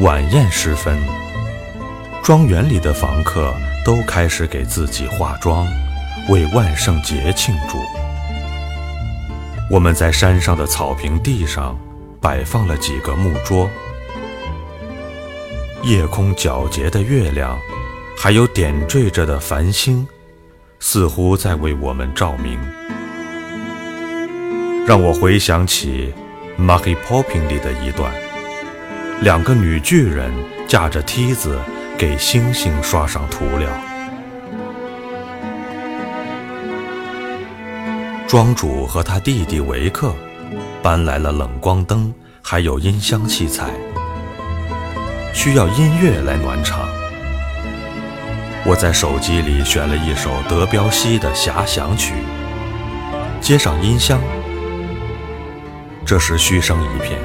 晚宴时分，庄园里的房客都开始给自己化妆，为万圣节庆祝。我们在山上的草坪地上摆放了几个木桌，夜空皎洁的月亮，还有点缀着的繁星，似乎在为我们照明，让我回想起《Mary Poppins》里的一段。两个女巨人架着梯子，给星星刷上涂料。庄主和他弟弟维克搬来了冷光灯，还有音箱器材，需要音乐来暖场。我在手机里选了一首德彪西的遐想曲，接上音箱，这时嘘声一片。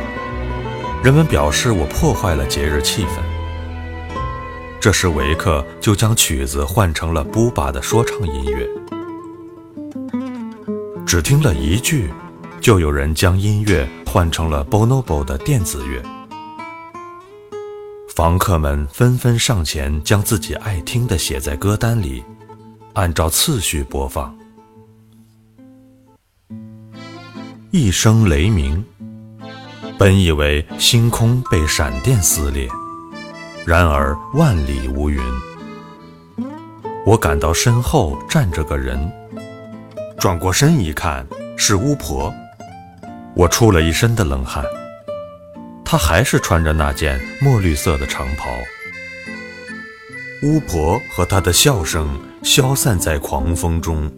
人们表示我破坏了节日气氛。这时维克就将曲子换成了布巴的说唱音乐。只听了一句，就有人将音乐换成了 Bonobo 的电子乐。房客们纷纷上前将自己爱听的写在歌单里，按照次序播放。一声雷鸣。本以为星空被闪电撕裂，然而万里无云。我感到身后站着个人，转过身一看，是巫婆。我出了一身的冷汗。她还是穿着那件墨绿色的长袍。巫婆和她的笑声消散在狂风中，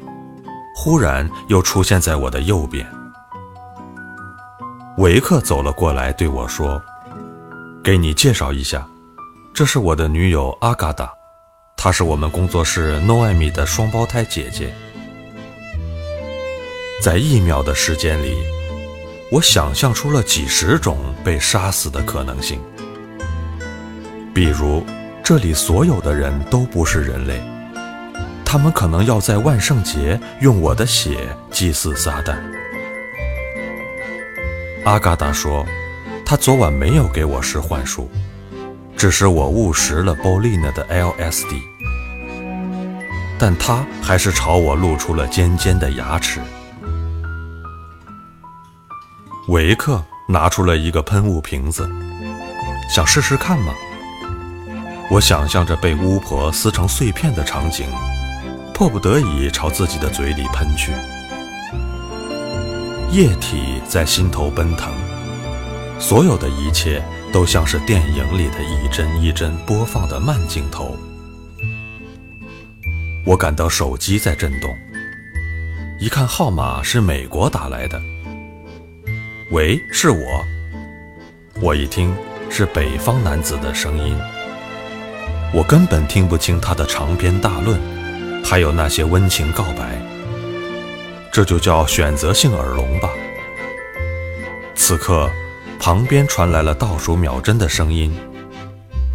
忽然又出现在我的右边。维克走了过来，对我说：“给你介绍一下，这是我的女友阿嘎达，她是我们工作室诺艾米的双胞胎姐姐。”在一秒的时间里，我想象出了几十种被杀死的可能性，比如这里所有的人都不是人类，他们可能要在万圣节用我的血祭祀撒旦。阿嘎达说：“他昨晚没有给我施幻术，只是我误食了波丽娜的 LSD。但他还是朝我露出了尖尖的牙齿。”维克拿出了一个喷雾瓶子，想试试看吗？我想象着被巫婆撕成碎片的场景，迫不得已朝自己的嘴里喷去。液体在心头奔腾，所有的一切都像是电影里的一帧一帧播放的慢镜头。我感到手机在震动，一看号码是美国打来的。喂，是我。我一听是北方男子的声音，我根本听不清他的长篇大论，还有那些温情告白。这就叫选择性耳聋吧。此刻，旁边传来了倒数秒针的声音，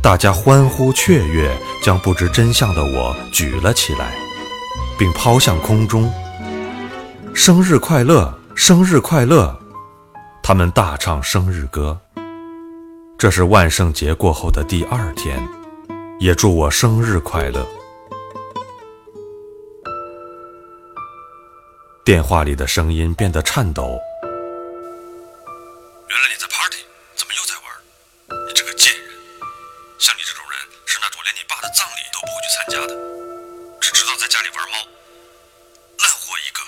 大家欢呼雀跃，将不知真相的我举了起来，并抛向空中。生日快乐，生日快乐！他们大唱生日歌。这是万圣节过后的第二天，也祝我生日快乐。电话里的声音变得颤抖。原来你在 party，怎么又在玩？你这个贱人！像你这种人，是那种连你爸的葬礼都不会去参加的，只知道在家里玩猫，烂货一个！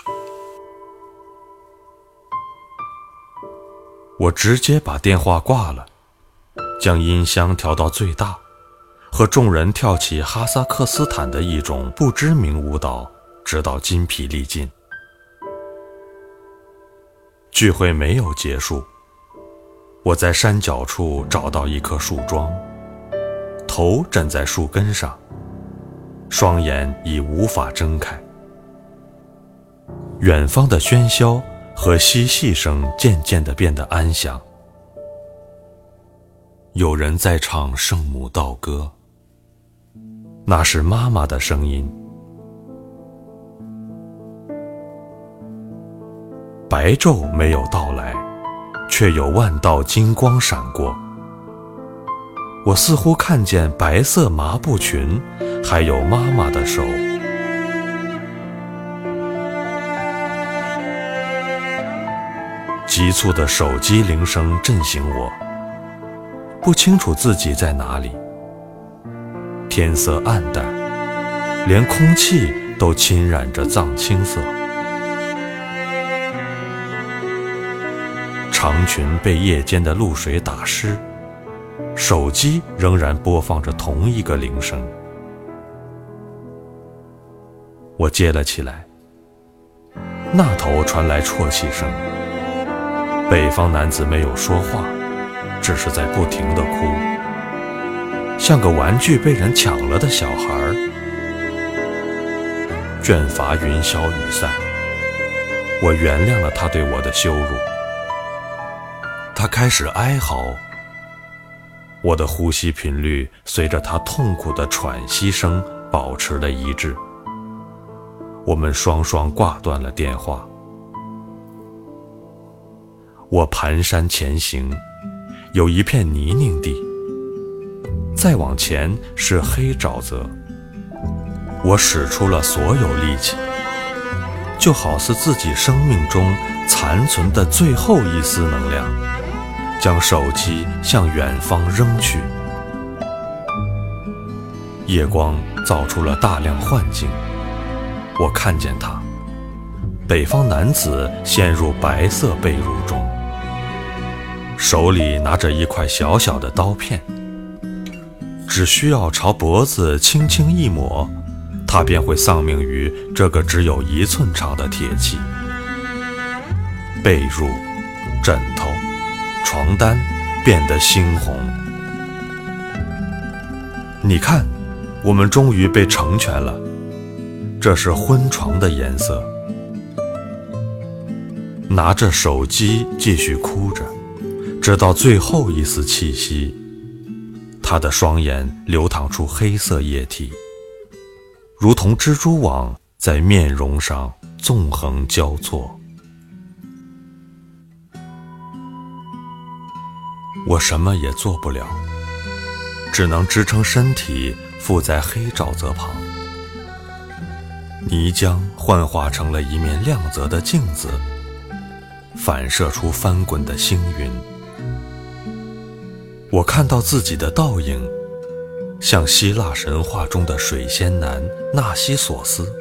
我直接把电话挂了，将音箱调到最大，和众人跳起哈萨克斯坦的一种不知名舞蹈，直到筋疲力尽。聚会没有结束。我在山脚处找到一棵树桩，头枕在树根上，双眼已无法睁开。远方的喧嚣和嬉戏声渐渐地变得安详。有人在唱圣母道歌，那是妈妈的声音。白昼没有到来，却有万道金光闪过。我似乎看见白色麻布裙，还有妈妈的手。急促的手机铃声震醒我，不清楚自己在哪里。天色暗淡，连空气都侵染着藏青色。长裙被夜间的露水打湿，手机仍然播放着同一个铃声。我接了起来，那头传来啜泣声。北方男子没有说话，只是在不停地哭，像个玩具被人抢了的小孩。卷发云消雨散，我原谅了他对我的羞辱。他开始哀嚎，我的呼吸频率随着他痛苦的喘息声保持了一致。我们双双挂断了电话。我蹒跚前行，有一片泥泞地，再往前是黑沼泽。我使出了所有力气，就好似自己生命中残存的最后一丝能量。将手机向远方扔去，夜光造出了大量幻境。我看见他，北方男子陷入白色被褥中，手里拿着一块小小的刀片，只需要朝脖子轻轻一抹，他便会丧命于这个只有一寸长的铁器。被褥，枕头。床单变得猩红。你看，我们终于被成全了。这是婚床的颜色。拿着手机继续哭着，直到最后一丝气息。他的双眼流淌出黑色液体，如同蜘蛛网在面容上纵横交错。我什么也做不了，只能支撑身体附在黑沼泽旁。泥浆幻化成了一面亮泽的镜子，反射出翻滚的星云。我看到自己的倒影，像希腊神话中的水仙男纳西索斯。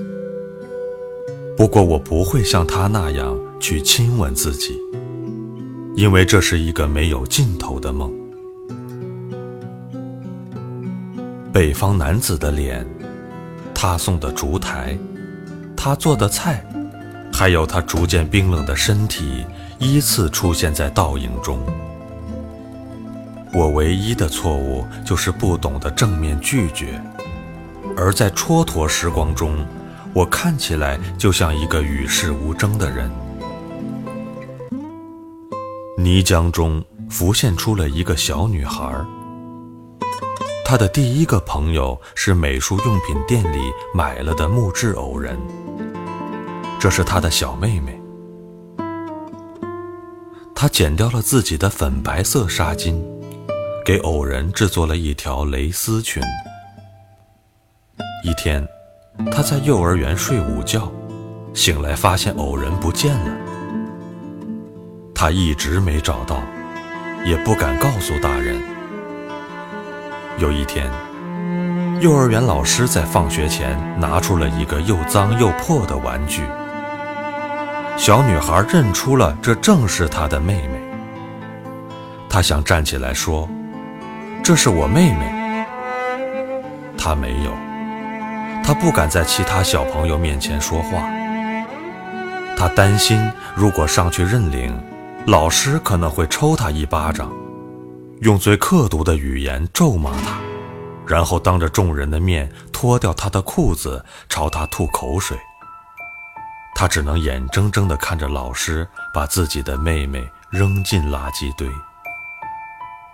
不过，我不会像他那样去亲吻自己。因为这是一个没有尽头的梦。北方男子的脸，他送的烛台，他做的菜，还有他逐渐冰冷的身体，依次出现在倒影中。我唯一的错误就是不懂得正面拒绝，而在蹉跎时光中，我看起来就像一个与世无争的人。泥浆中浮现出了一个小女孩。她的第一个朋友是美术用品店里买了的木质偶人，这是她的小妹妹。她剪掉了自己的粉白色纱巾，给偶人制作了一条蕾丝裙。一天，她在幼儿园睡午觉，醒来发现偶人不见了。他一直没找到，也不敢告诉大人。有一天，幼儿园老师在放学前拿出了一个又脏又破的玩具。小女孩认出了这正是她的妹妹。她想站起来说：“这是我妹妹。”她没有，她不敢在其他小朋友面前说话。她担心，如果上去认领。老师可能会抽他一巴掌，用最刻毒的语言咒骂他，然后当着众人的面脱掉他的裤子，朝他吐口水。他只能眼睁睁地看着老师把自己的妹妹扔进垃圾堆。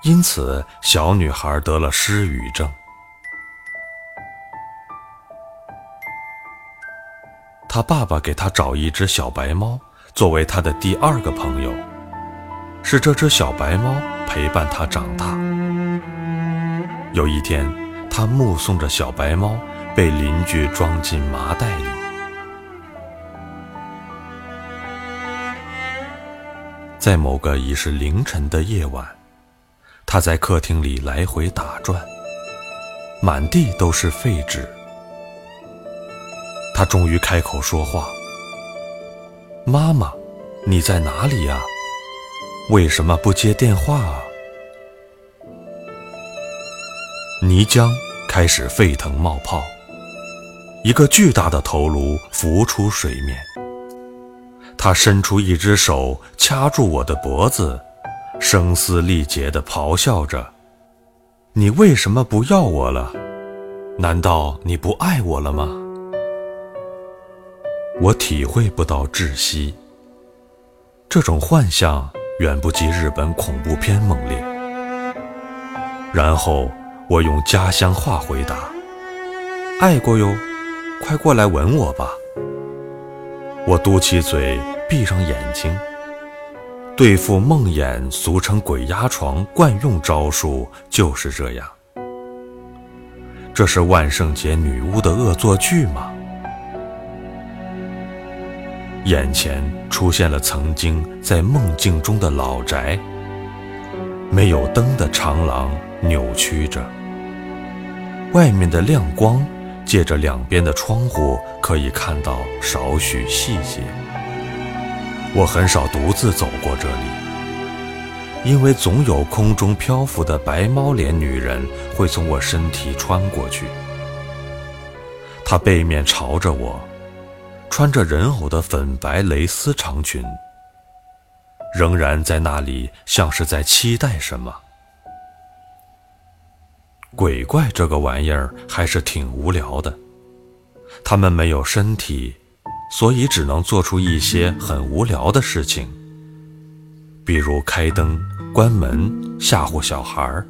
因此，小女孩得了失语症。他爸爸给他找一只小白猫作为他的第二个朋友。是这只小白猫陪伴他长大。有一天，他目送着小白猫被邻居装进麻袋里。在某个已是凌晨的夜晚，他在客厅里来回打转，满地都是废纸。他终于开口说话：“妈妈，你在哪里呀？为什么不接电话？”泥浆开始沸腾冒泡，一个巨大的头颅浮出水面。他伸出一只手掐住我的脖子，声嘶力竭地咆哮着：“你为什么不要我了？难道你不爱我了吗？”我体会不到窒息，这种幻象远不及日本恐怖片猛烈。然后我用家乡话回答：“爱过哟，快过来吻我吧。”我嘟起嘴，闭上眼睛。对付梦魇，俗称鬼压床，惯用招数就是这样。这是万圣节女巫的恶作剧吗？眼前出现了曾经在梦境中的老宅，没有灯的长廊扭曲着，外面的亮光借着两边的窗户可以看到少许细节。我很少独自走过这里，因为总有空中漂浮的白猫脸女人会从我身体穿过去，她背面朝着我。穿着人偶的粉白蕾丝长裙，仍然在那里，像是在期待什么。鬼怪这个玩意儿还是挺无聊的，他们没有身体，所以只能做出一些很无聊的事情，比如开灯、关门、吓唬小孩儿。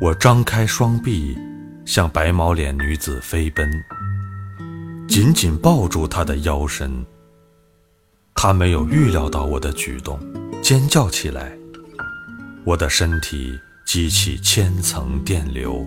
我张开双臂，向白毛脸女子飞奔。紧紧抱住他的腰身，他没有预料到我的举动，尖叫起来。我的身体激起千层电流。